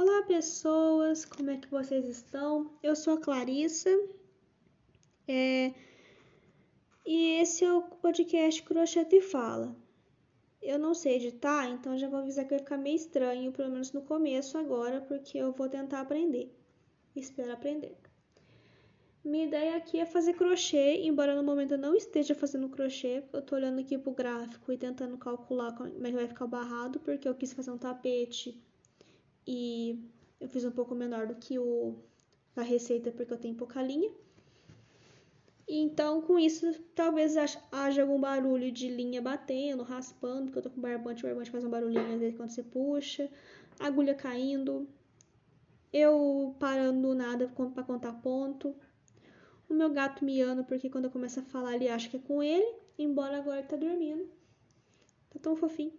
Olá, pessoas, como é que vocês estão? Eu sou a Clarissa é... e esse é o podcast Crocheta e Fala. Eu não sei editar, então já vou avisar que vai ficar meio estranho, pelo menos no começo agora, porque eu vou tentar aprender. Espero aprender. Minha ideia aqui é fazer crochê, embora no momento eu não esteja fazendo crochê, eu tô olhando aqui pro gráfico e tentando calcular como é que vai ficar o barrado, porque eu quis fazer um tapete e eu fiz um pouco menor do que o a receita porque eu tenho pouca linha. Então, com isso, talvez haja algum barulho de linha batendo, raspando, porque eu tô com barbante, o barbante faz um barulhinho às vezes quando você puxa, agulha caindo, eu parando nada para contar ponto, o meu gato miando, porque quando eu começo a falar ele acha que é com ele, embora agora ele tá dormindo. Tá tão fofinho.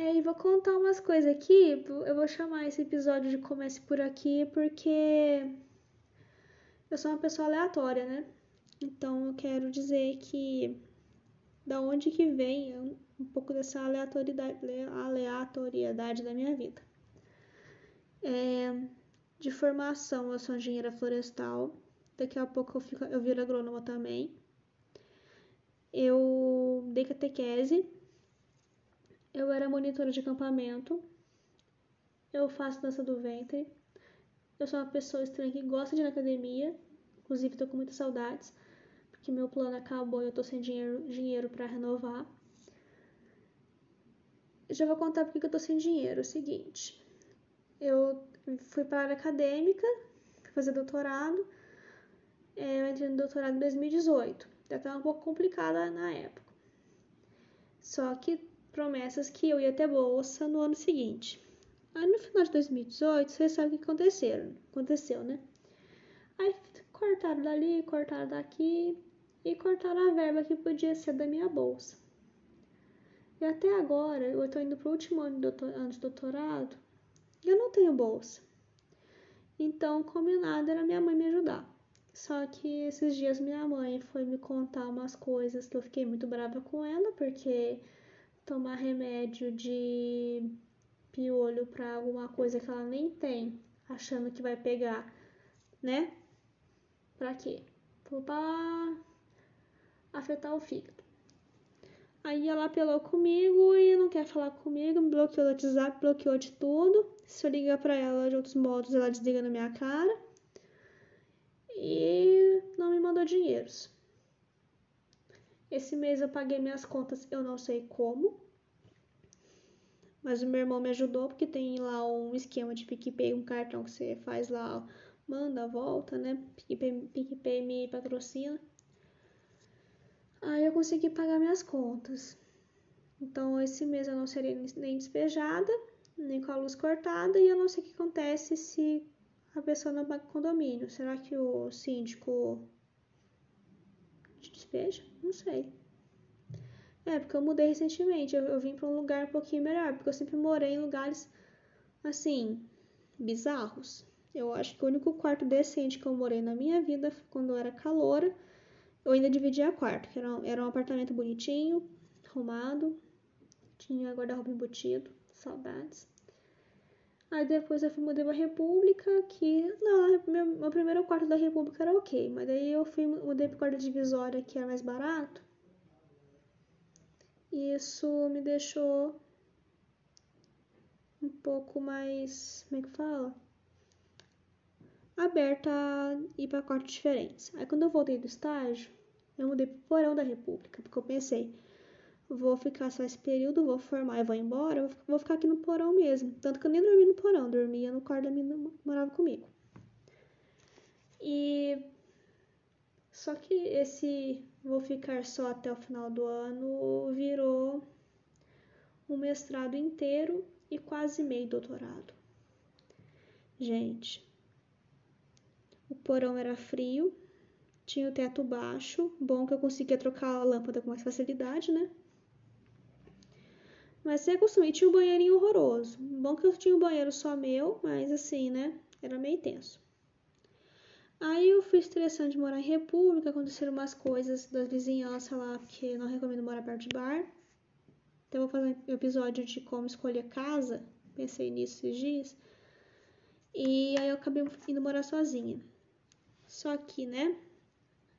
É, e vou contar umas coisas aqui. Eu vou chamar esse episódio de Comece por Aqui porque eu sou uma pessoa aleatória, né? Então eu quero dizer que da onde que vem um pouco dessa aleatoriedade, aleatoriedade da minha vida. É, de formação, eu sou engenheira florestal. Daqui a pouco eu, fico, eu viro agrônoma também. Eu dei catequese eu era monitora de acampamento. Eu faço dança do ventre. Eu sou uma pessoa estranha que gosta de ir na academia. Inclusive, tô com muitas saudades. Porque meu plano acabou e eu tô sem dinheiro, dinheiro para renovar. Já vou contar porque que eu tô sem dinheiro. É o seguinte. Eu fui para a área acadêmica, fazer doutorado. É, eu entrei no doutorado em 2018. Já estava um pouco complicada na época. Só que promessas que eu ia ter bolsa no ano seguinte. Aí no final de 2018, vocês sabem o que aconteceram, aconteceu, né? Aí cortaram dali, cortaram daqui e cortaram a verba que podia ser da minha bolsa. E até agora, eu estou indo para o último ano de doutorado e eu não tenho bolsa. Então, combinado era minha mãe me ajudar. Só que esses dias minha mãe foi me contar umas coisas que eu fiquei muito brava com ela, porque tomar remédio de piolho para alguma coisa que ela nem tem, achando que vai pegar, né? Pra quê? Pra afetar o fígado. Aí ela apelou comigo e não quer falar comigo, me bloqueou do WhatsApp, bloqueou de tudo. Se eu ligar pra ela de outros modos, ela desliga na minha cara. E não me mandou dinheiros. Esse mês eu paguei minhas contas, eu não sei como. Mas o meu irmão me ajudou porque tem lá um esquema de PicPay, um cartão que você faz lá, manda, volta, né? PicPay, PicPay me patrocina. Aí eu consegui pagar minhas contas. Então esse mês eu não serei nem despejada, nem com a luz cortada, e eu não sei o que acontece se a pessoa não paga condomínio. Será que o síndico despeja? Não sei. É, porque eu mudei recentemente. Eu, eu vim para um lugar um pouquinho melhor, porque eu sempre morei em lugares assim, bizarros. Eu acho que o único quarto decente que eu morei na minha vida quando eu era caloura, eu ainda dividia quarto, era, era um apartamento bonitinho, arrumado, tinha guarda-roupa embutido, saudades. Aí depois eu fui mudei pra República, que. Não, meu, meu primeiro quarto da República era ok, mas daí eu fui mudei pro quarto divisória que era mais barato. E isso me deixou um pouco mais. Como é que fala? Aberta a ir para quartos diferentes. Aí quando eu voltei do estágio, eu mudei pro porão da República, porque eu pensei, vou ficar só esse período, vou formar e vou embora, vou ficar aqui no porão mesmo. Tanto que eu nem dormi no porão, dormia no quarto da menina morava comigo. E só que esse vou ficar só até o final do ano virou um mestrado inteiro e quase meio doutorado. Gente, o porão era frio, tinha o teto baixo, bom que eu conseguia trocar a lâmpada com mais facilidade, né? Mas sem acostumei, tinha um banheirinho horroroso. Bom que eu tinha um banheiro só meu, mas assim, né? Era meio tenso. Aí eu fui estressando de morar em República, aconteceram umas coisas da vizinhança lá, porque não recomendo morar perto de bar. Então eu vou fazer um episódio de como escolher casa Pensei nisso esses dias. E aí eu acabei indo morar sozinha. Só que, né?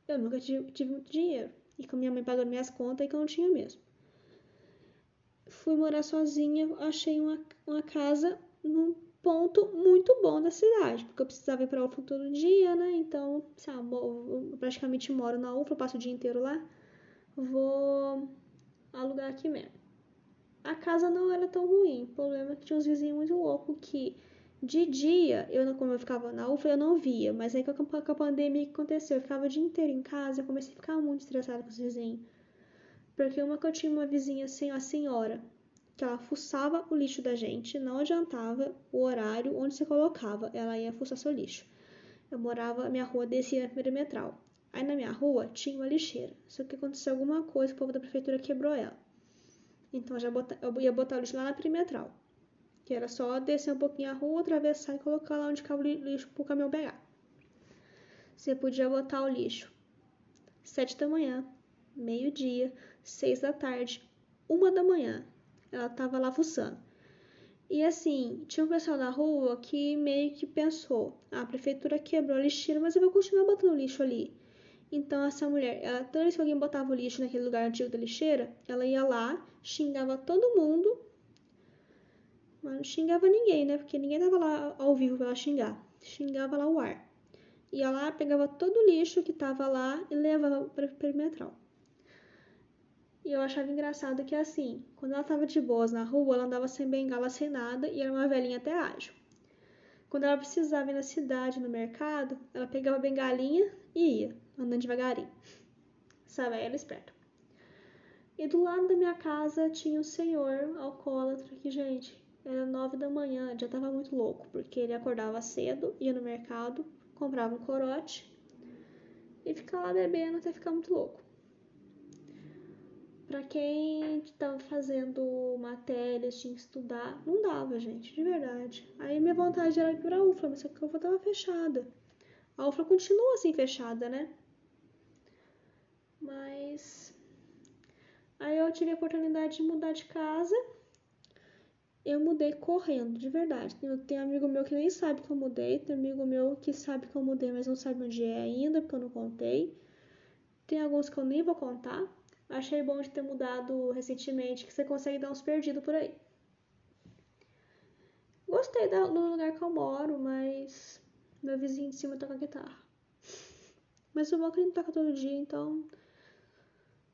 Eu nunca tive, tive muito dinheiro. E com minha mãe pagando minhas contas, e que eu não tinha mesmo. Fui morar sozinha, achei uma, uma casa num ponto muito bom da cidade, porque eu precisava ir para UFA todo dia, né? Então, sabe, eu praticamente moro na UFA, passo o dia inteiro lá. Vou alugar aqui mesmo. A casa não era tão ruim, o problema é que tinha uns vizinhos muito loucos que de dia, eu como eu ficava na UFA, eu não via, mas aí com a, com a pandemia que aconteceu, eu ficava o dia inteiro em casa, eu comecei a ficar muito estressada com os vizinhos. Porque uma que eu tinha uma vizinha assim, a senhora, que ela fuçava o lixo da gente, não adiantava o horário onde você colocava, ela ia fuçar seu lixo. Eu morava, minha rua descia na perimetral. Aí na minha rua tinha uma lixeira, só que aconteceu alguma coisa, o povo da prefeitura quebrou ela. Então eu, já bota, eu ia botar o lixo lá na perimetral, que era só descer um pouquinho a rua, atravessar e colocar lá onde ficava o lixo pro caminhão pegar. Você podia botar o lixo sete da manhã, meio-dia, seis da tarde, uma da manhã, ela tava lá fuçando. E assim, tinha um pessoal na rua que meio que pensou: ah, a prefeitura quebrou a lixeira, mas eu vou continuar botando lixo ali. Então, essa mulher, ela, toda vez que alguém botava o lixo naquele lugar antigo da lixeira, ela ia lá, xingava todo mundo, mas não xingava ninguém, né? Porque ninguém tava lá ao vivo pra ela xingar. Xingava lá o ar. Ia lá, pegava todo o lixo que tava lá e levava para perimetral. E eu achava engraçado que assim, quando ela tava de boas na rua, ela andava sem bengala, sem nada, e era uma velhinha até ágil. Quando ela precisava ir na cidade, no mercado, ela pegava a bengalinha e ia, andando devagarinho. Essa velha era esperta. E do lado da minha casa tinha um senhor alcoólatra que, gente, era nove da manhã, já tava muito louco, porque ele acordava cedo, ia no mercado, comprava um corote e ficava lá bebendo até ficar muito louco. Para quem estava fazendo matérias, tinha que estudar, não dava, gente, de verdade. Aí minha vontade era ir para a UFLA, mas a UFLA estava fechada. A UFLA continua assim fechada, né? Mas aí eu tive a oportunidade de mudar de casa. Eu mudei correndo, de verdade. Tem, tem amigo meu que nem sabe que eu mudei, tem amigo meu que sabe que eu mudei, mas não sabe onde é ainda, porque eu não contei. Tem alguns que eu nem vou contar Achei bom de ter mudado recentemente, que você consegue dar uns perdidos por aí. Gostei do lugar que eu moro, mas meu vizinho de cima toca guitarra. Mas o bom que não toca todo dia, então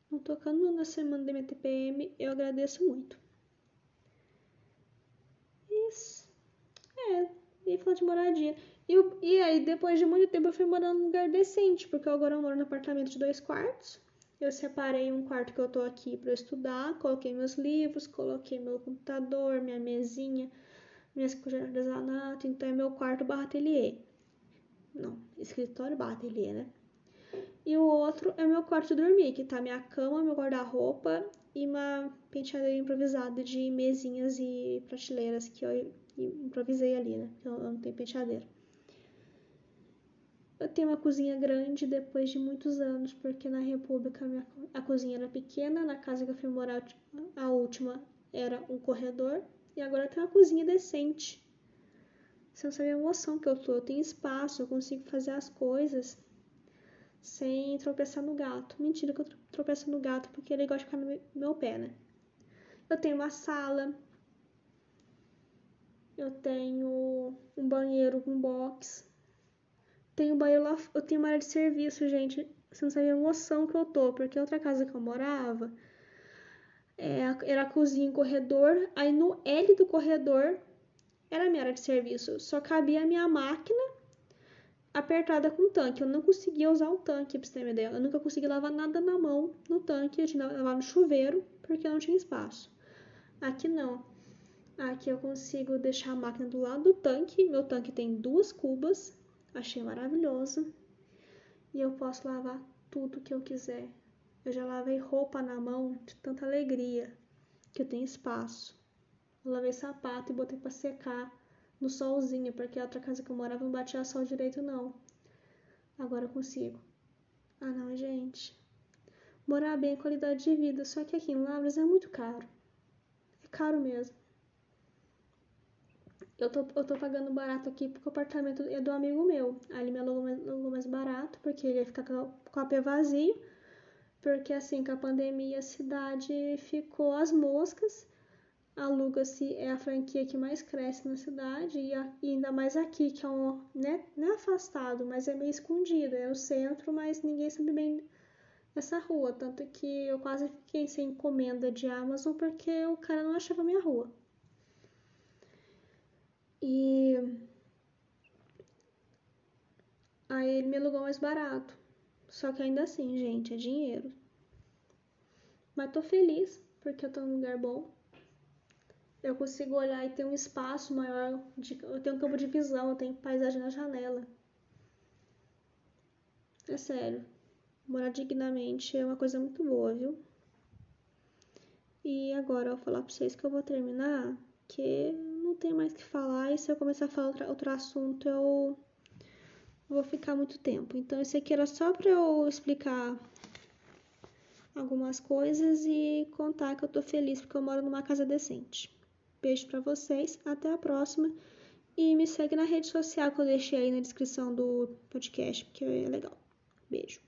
não tocando na semana da minha TPM, eu agradeço muito. Isso. É, e falando de moradia. E, e aí, depois de muito tempo, eu fui morar num lugar decente, porque agora eu moro num apartamento de dois quartos. Eu separei um quarto que eu tô aqui para estudar, coloquei meus livros, coloquei meu computador, minha mesinha, minhas coisas de artesanato, então é meu quarto barra ateliê. Não, escritório barra ateliê, né? E o outro é meu quarto de dormir, que tá minha cama, meu guarda-roupa e uma penteadeira improvisada de mesinhas e prateleiras que eu improvisei ali, né? Eu não tenho penteadeira. Eu tenho uma cozinha grande depois de muitos anos, porque na República a, minha, a cozinha era pequena, na casa que eu fui morar a última era um corredor, e agora tem uma cozinha decente. Você não sabe a emoção que eu tô. Eu tenho espaço, eu consigo fazer as coisas sem tropeçar no gato. Mentira que eu tropeço no gato porque ele gosta de ficar no meu pé, né? Eu tenho uma sala. Eu tenho um banheiro com box tenho banheiro lá, eu tenho uma área de serviço, gente. Você não sabe a emoção que eu tô, porque outra casa que eu morava é, era a cozinha e corredor, aí no L do corredor era a minha área de serviço, só cabia a minha máquina apertada com tanque. Eu não conseguia usar o tanque, pra você ter uma ideia. Eu nunca consegui lavar nada na mão no tanque, eu tinha que lavar no chuveiro, porque não tinha espaço. Aqui não. Aqui eu consigo deixar a máquina do lado do tanque. Meu tanque tem duas cubas, Achei maravilhoso. E eu posso lavar tudo que eu quiser. Eu já lavei roupa na mão de tanta alegria que eu tenho espaço. Eu lavei sapato e botei para secar no solzinho, porque a outra casa que eu morava não batia sol direito não. Agora eu consigo. Ah não, gente. Morar bem é qualidade de vida, só que aqui em Lavras é muito caro. É caro mesmo. Eu tô, eu tô pagando barato aqui porque o apartamento é do amigo meu. Aí ele me alugou mais, alugou mais barato, porque ele ia ficar com o AP vazio. Porque assim, com a pandemia a cidade ficou às moscas. Aluga-se é a franquia que mais cresce na cidade e, a, e ainda mais aqui, que é um, né, não é afastado, mas é meio escondido. É o centro, mas ninguém sabe bem essa rua. Tanto que eu quase fiquei sem encomenda de Amazon porque o cara não achava minha rua. E aí ele me alugou mais barato. Só que ainda assim, gente, é dinheiro. Mas tô feliz porque eu tô num lugar bom. Eu consigo olhar e ter um espaço maior, de, eu tenho um campo de visão, eu tenho paisagem na janela. É sério. Morar dignamente é uma coisa muito boa, viu? E agora eu vou falar pra vocês que eu vou terminar, que não tem mais que falar, e se eu começar a falar outro, outro assunto, eu vou ficar muito tempo. Então, esse aqui era só para eu explicar algumas coisas e contar que eu tô feliz porque eu moro numa casa decente. Beijo para vocês, até a próxima e me segue na rede social que eu deixei aí na descrição do podcast, porque é legal. Beijo.